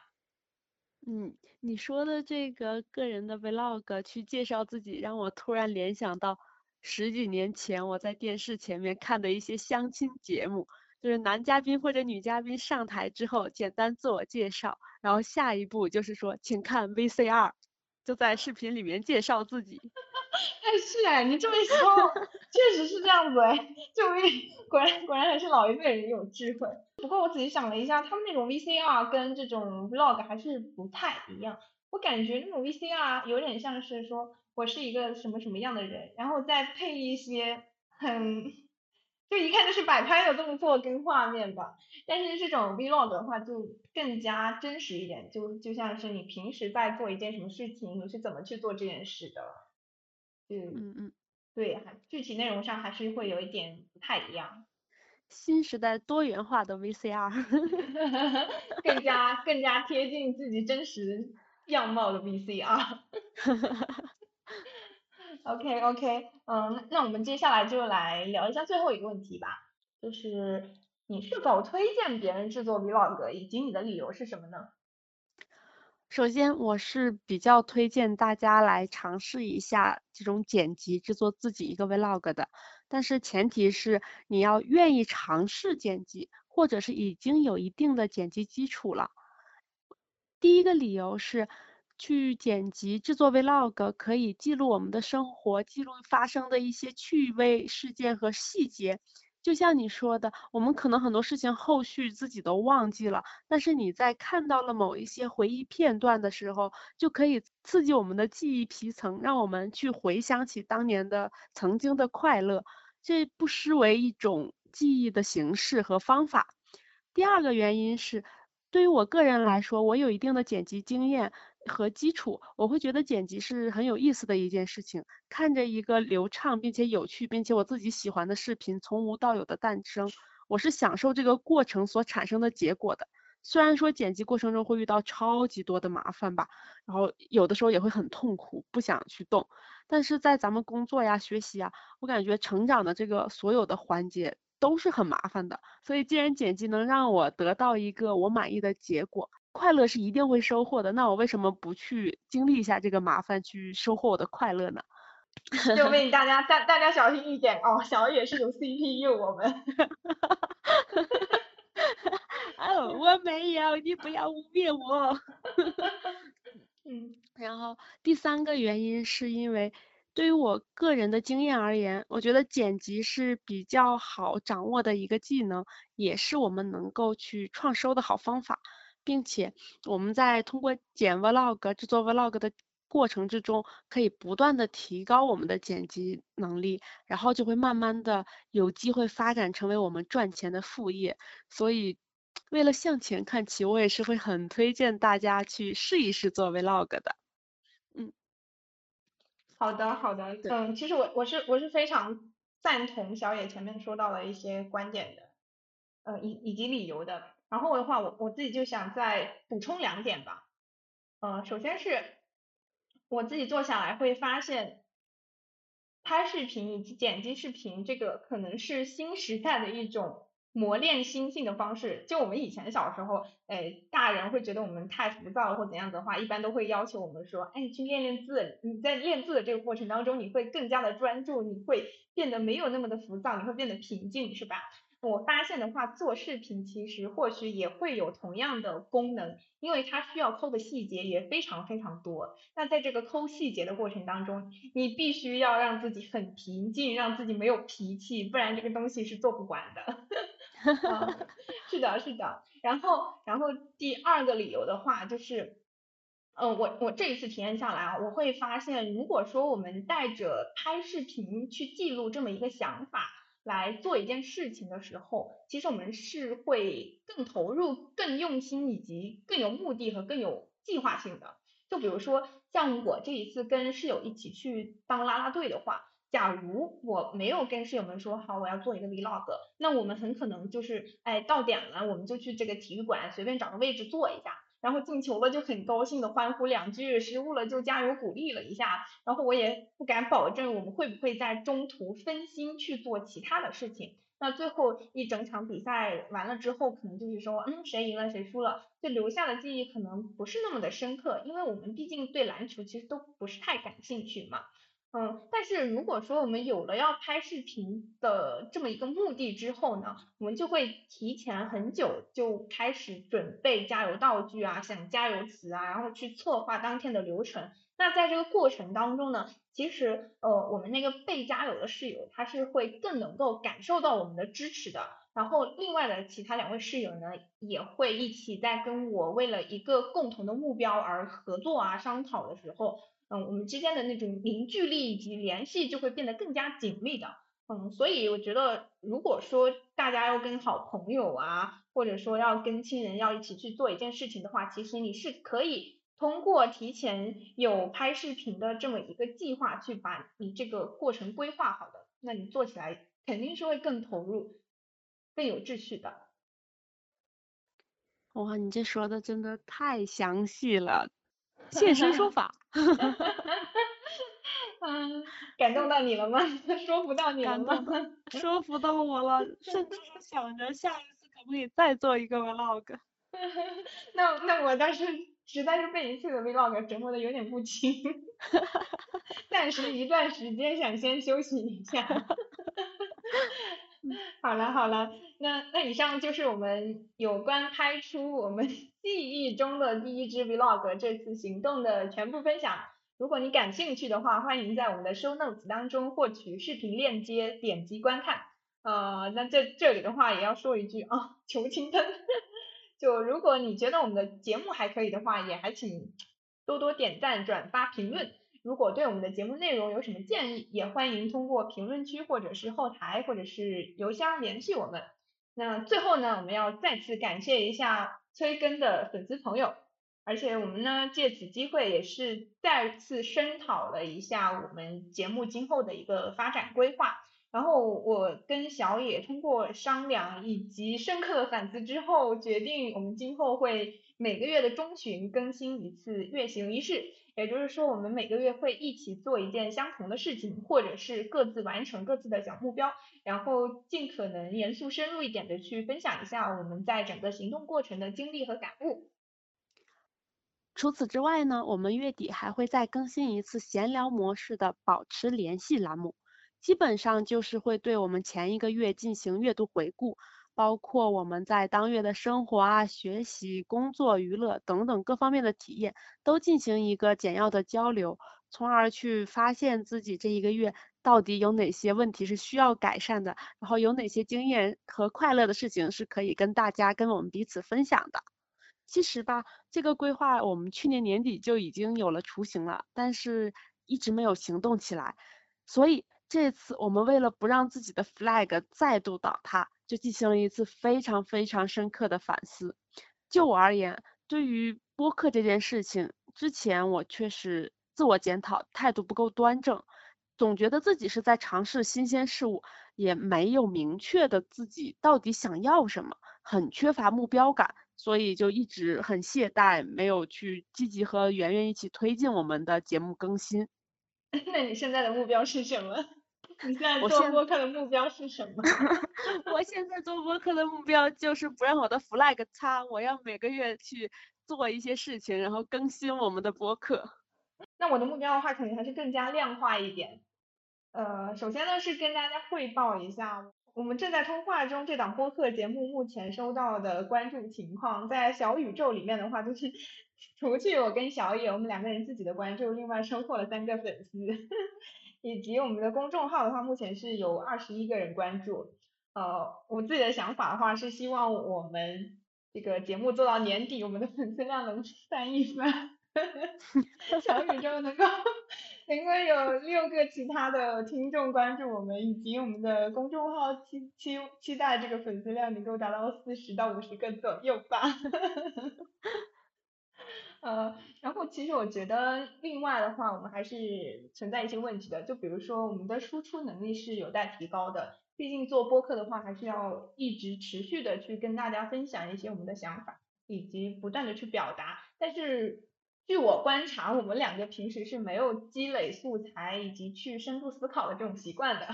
嗯，你说的这个个人的 vlog 去介绍自己，让我突然联想到十几年前我在电视前面看的一些相亲节目，就是男嘉宾或者女嘉宾上台之后简单自我介绍，然后下一步就是说请看 VCR，就在视频里面介绍自己。哎，是哎，你这么一说，确实是这样子哎，就果然果然还是老一辈人有智慧。不过我仔细想了一下，他们那种 VCR 跟这种 Vlog 还是不太一样。我感觉那种 VCR 有点像是说我是一个什么什么样的人，然后再配一些很，就一看就是摆拍的动作跟画面吧。但是这种 Vlog 的话就更加真实一点，就就像是你平时在做一件什么事情，你是怎么去做这件事的。嗯嗯嗯，对，还具体内容上还是会有一点不太一样。新时代多元化的 VCR，更加更加贴近自己真实样貌的 VCR。OK OK，嗯，那我们接下来就来聊一下最后一个问题吧，就是你是否推荐别人制作 Vlog，以及你的理由是什么呢？首先，我是比较推荐大家来尝试一下这种剪辑制作自己一个 vlog 的，但是前提是你要愿意尝试剪辑，或者是已经有一定的剪辑基础了。第一个理由是，去剪辑制作 vlog 可以记录我们的生活，记录发生的一些趣味事件和细节。就像你说的，我们可能很多事情后续自己都忘记了，但是你在看到了某一些回忆片段的时候，就可以刺激我们的记忆皮层，让我们去回想起当年的曾经的快乐，这不失为一种记忆的形式和方法。第二个原因是，对于我个人来说，我有一定的剪辑经验。和基础，我会觉得剪辑是很有意思的一件事情。看着一个流畅并且有趣并且我自己喜欢的视频从无到有的诞生，我是享受这个过程所产生的结果的。虽然说剪辑过程中会遇到超级多的麻烦吧，然后有的时候也会很痛苦，不想去动。但是在咱们工作呀、学习啊，我感觉成长的这个所有的环节都是很麻烦的。所以既然剪辑能让我得到一个我满意的结果。快乐是一定会收获的，那我为什么不去经历一下这个麻烦，去收获我的快乐呢？就为 大家大大家小心一点哦，小也是有 CPU，我们。哦，我没有，你不要污蔑我。嗯，然后第三个原因是因为对于我个人的经验而言，我觉得剪辑是比较好掌握的一个技能，也是我们能够去创收的好方法。并且我们在通过剪 vlog 制作 vlog 的过程之中，可以不断的提高我们的剪辑能力，然后就会慢慢的有机会发展成为我们赚钱的副业。所以，为了向前看齐，我也是会很推荐大家去试一试做 vlog 的。嗯，好的好的，嗯，其实我我是我是非常赞同小野前面说到的一些观点的，呃以以及理由的。然后的话，我我自己就想再补充两点吧。嗯，首先是我自己做下来会发现，拍视频以及剪辑视频这个可能是新时代的一种磨练心性的方式。就我们以前小时候，哎，大人会觉得我们太浮躁或怎样的话，一般都会要求我们说，哎，去练练字。你在练字的这个过程当中，你会更加的专注，你会变得没有那么的浮躁，你会变得平静，是吧？我发现的话，做视频其实或许也会有同样的功能，因为它需要抠的细节也非常非常多。那在这个抠细节的过程当中，你必须要让自己很平静，让自己没有脾气，不然这个东西是做不完的。是的，是的。然后，然后第二个理由的话，就是，嗯，我我这一次体验下来啊，我会发现，如果说我们带着拍视频去记录这么一个想法。来做一件事情的时候，其实我们是会更投入、更用心，以及更有目的和更有计划性的。就比如说，像我这一次跟室友一起去当啦啦队的话，假如我没有跟室友们说好我要做一个 vlog，那我们很可能就是，哎，到点了我们就去这个体育馆随便找个位置坐一下。然后进球了就很高兴的欢呼两句，失误了就加油鼓励了一下。然后我也不敢保证我们会不会在中途分心去做其他的事情。那最后一整场比赛完了之后，可能就是说，嗯，谁赢了谁输了，就留下的记忆可能不是那么的深刻，因为我们毕竟对篮球其实都不是太感兴趣嘛。嗯，但是如果说我们有了要拍视频的这么一个目的之后呢，我们就会提前很久就开始准备加油道具啊，想加油词啊，然后去策划当天的流程。那在这个过程当中呢，其实呃，我们那个被加油的室友他是会更能够感受到我们的支持的。然后另外的其他两位室友呢，也会一起在跟我为了一个共同的目标而合作啊，商讨的时候。嗯，我们之间的那种凝聚力以及联系就会变得更加紧密的。嗯，所以我觉得，如果说大家要跟好朋友啊，或者说要跟亲人要一起去做一件事情的话，其实你是可以通过提前有拍视频的这么一个计划，去把你这个过程规划好的，那你做起来肯定是会更投入、更有秩序的。哇，你这说的真的太详细了。现身说法，嗯，感动到你了吗？说服到你了吗？说服到我了，甚至是想着下一次可不可以再做一个 vlog。那那我倒是实在是被一次的 vlog 折磨的有点不轻，暂时一段时间想先休息一下。好了好了，那那以上就是我们有关拍出我们记忆中的第一支 vlog 这次行动的全部分享。如果你感兴趣的话，欢迎在我们的 show notes 当中获取视频链接，点击观看。呃，那这这里的话也要说一句啊，求青灯。就如果你觉得我们的节目还可以的话，也还请多多点赞、转发、评论。如果对我们的节目内容有什么建议，也欢迎通过评论区或者是后台或者是邮箱联系我们。那最后呢，我们要再次感谢一下催更的粉丝朋友，而且我们呢借此机会也是再次声讨了一下我们节目今后的一个发展规划。然后我跟小野通过商量以及深刻的反思之后，决定我们今后会每个月的中旬更新一次月行仪式。也就是说，我们每个月会一起做一件相同的事情，或者是各自完成各自的小目标，然后尽可能严肃深入一点的去分享一下我们在整个行动过程的经历和感悟。除此之外呢，我们月底还会再更新一次闲聊模式的保持联系栏目，基本上就是会对我们前一个月进行阅读回顾。包括我们在当月的生活啊、学习、工作、娱乐等等各方面的体验，都进行一个简要的交流，从而去发现自己这一个月到底有哪些问题是需要改善的，然后有哪些经验和快乐的事情是可以跟大家、跟我们彼此分享的。其实吧，这个规划我们去年年底就已经有了雏形了，但是一直没有行动起来。所以这次我们为了不让自己的 flag 再度倒塌，就进行了一次非常非常深刻的反思。就我而言，对于播客这件事情，之前我确实自我检讨，态度不够端正，总觉得自己是在尝试新鲜事物，也没有明确的自己到底想要什么，很缺乏目标感。所以就一直很懈怠，没有去积极和圆圆一起推进我们的节目更新。那你现在的目标是什么？你现在做播客的目标是什么？我现在做播客的目标就是不让我的 flag 擦，我要每个月去做一些事情，然后更新我们的播客。那我的目标的话，肯定还是更加量化一点。呃，首先呢是跟大家汇报一下。我们正在通话中，这档播客节目目前收到的关注情况，在小宇宙里面的话，就是除去我跟小野我们两个人自己的关注，另外收获了三个粉丝，以及我们的公众号的话，目前是有二十一个人关注。呃，我自己的想法的话，是希望我们这个节目做到年底，我们的粉丝量能翻一番，小宇宙能够。能够有六个其他的听众关注我们，以及我们的公众号期期期待这个粉丝量能够达到四十到五十个左右吧。呃，然后其实我觉得另外的话，我们还是存在一些问题的，就比如说我们的输出能力是有待提高的，毕竟做播客的话，还是要一直持续的去跟大家分享一些我们的想法，以及不断的去表达，但是。据我观察，我们两个平时是没有积累素材以及去深度思考的这种习惯的。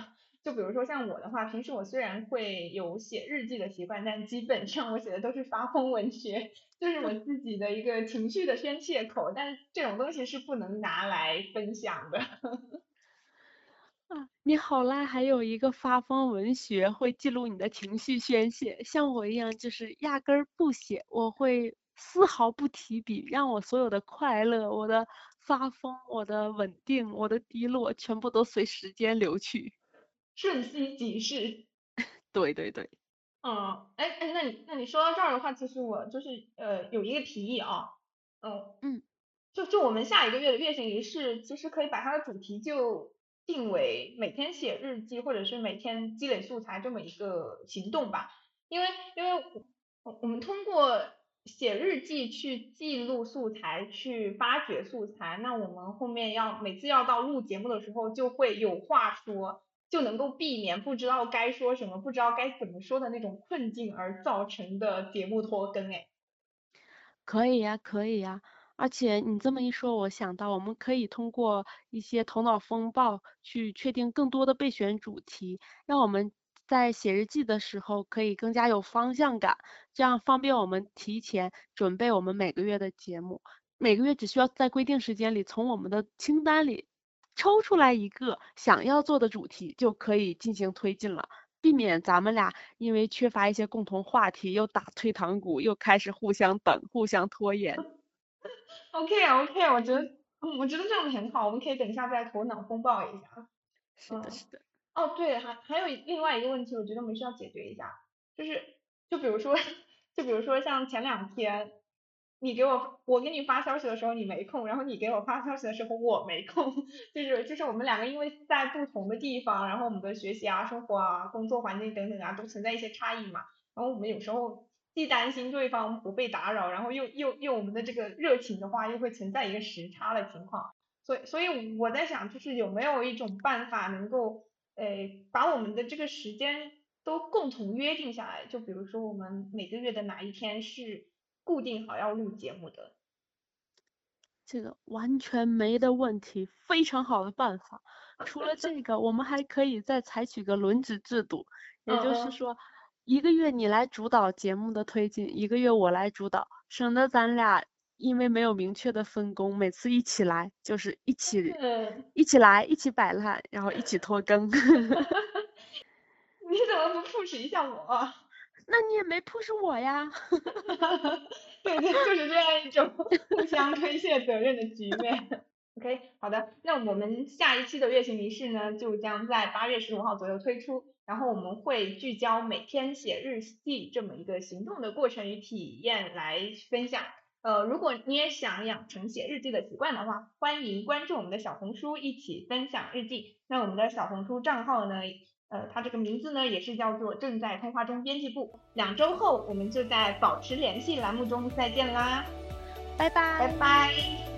就比如说像我的话，平时我虽然会有写日记的习惯，但基本上我写的都是发疯文学，就是我自己的一个情绪的宣泄口。但这种东西是不能拿来分享的。啊，你好啦，还有一个发疯文学会记录你的情绪宣泄，像我一样就是压根儿不写，我会。丝毫不提笔，让我所有的快乐、我的发疯、我的稳定、我的低落，全部都随时间流去，瞬息即逝。对对对。嗯，哎哎，那你那你说到这儿的话，其实我就是呃有一个提议啊，嗯嗯，就就我们下一个月的月行仪式，其实可以把它的主题就定为每天写日记，或者是每天积累素材这么一个行动吧，因为因为我我们通过。写日记去记录素材，去发掘素材，那我们后面要每次要到录节目的时候就会有话说，就能够避免不知道该说什么，不知道该怎么说的那种困境而造成的节目拖更哎。可以呀，可以呀，而且你这么一说，我想到我们可以通过一些头脑风暴去确定更多的备选主题，让我们。在写日记的时候，可以更加有方向感，这样方便我们提前准备我们每个月的节目。每个月只需要在规定时间里，从我们的清单里抽出来一个想要做的主题，就可以进行推进了，避免咱们俩因为缺乏一些共同话题，又打退堂鼓，又开始互相等、互相拖延。OK OK，我觉得，我觉得这样很好，我们可以等一下再头脑风暴一下。是的，是的。哦，对，还还有另外一个问题，我觉得我们需要解决一下，就是，就比如说，就比如说像前两天，你给我，我给你发消息的时候你没空，然后你给我发消息的时候我没空，就是就是我们两个因为在不同的地方，然后我们的学习啊、生活啊、工作环境等等啊都存在一些差异嘛，然后我们有时候既担心对方不被打扰，然后又又又我们的这个热情的话又会存在一个时差的情况，所以所以我在想，就是有没有一种办法能够。呃，把我们的这个时间都共同约定下来，就比如说我们每个月的哪一天是固定好要录节目的，这个完全没的问题，非常好的办法。除了这个，我们还可以再采取个轮值制度，也就是说，一个月你来主导节目的推进，一个月我来主导，省得咱俩。因为没有明确的分工，每次一起来就是一起一起来，一起摆烂，然后一起拖更。你怎么不 push 一下我？那你也没 push 我呀。对对，就是这样一种互相推卸责任的局面。OK，好的，那我们下一期的月行仪式呢，就将在八月十五号左右推出，然后我们会聚焦每天写日记这么一个行动的过程与体验来分享。呃，如果你也想养成写日记的习惯的话，欢迎关注我们的小红书，一起分享日记。那我们的小红书账号呢，呃，它这个名字呢也是叫做正在通话中编辑部。两周后，我们就在保持联系栏目中再见啦，拜拜，拜拜。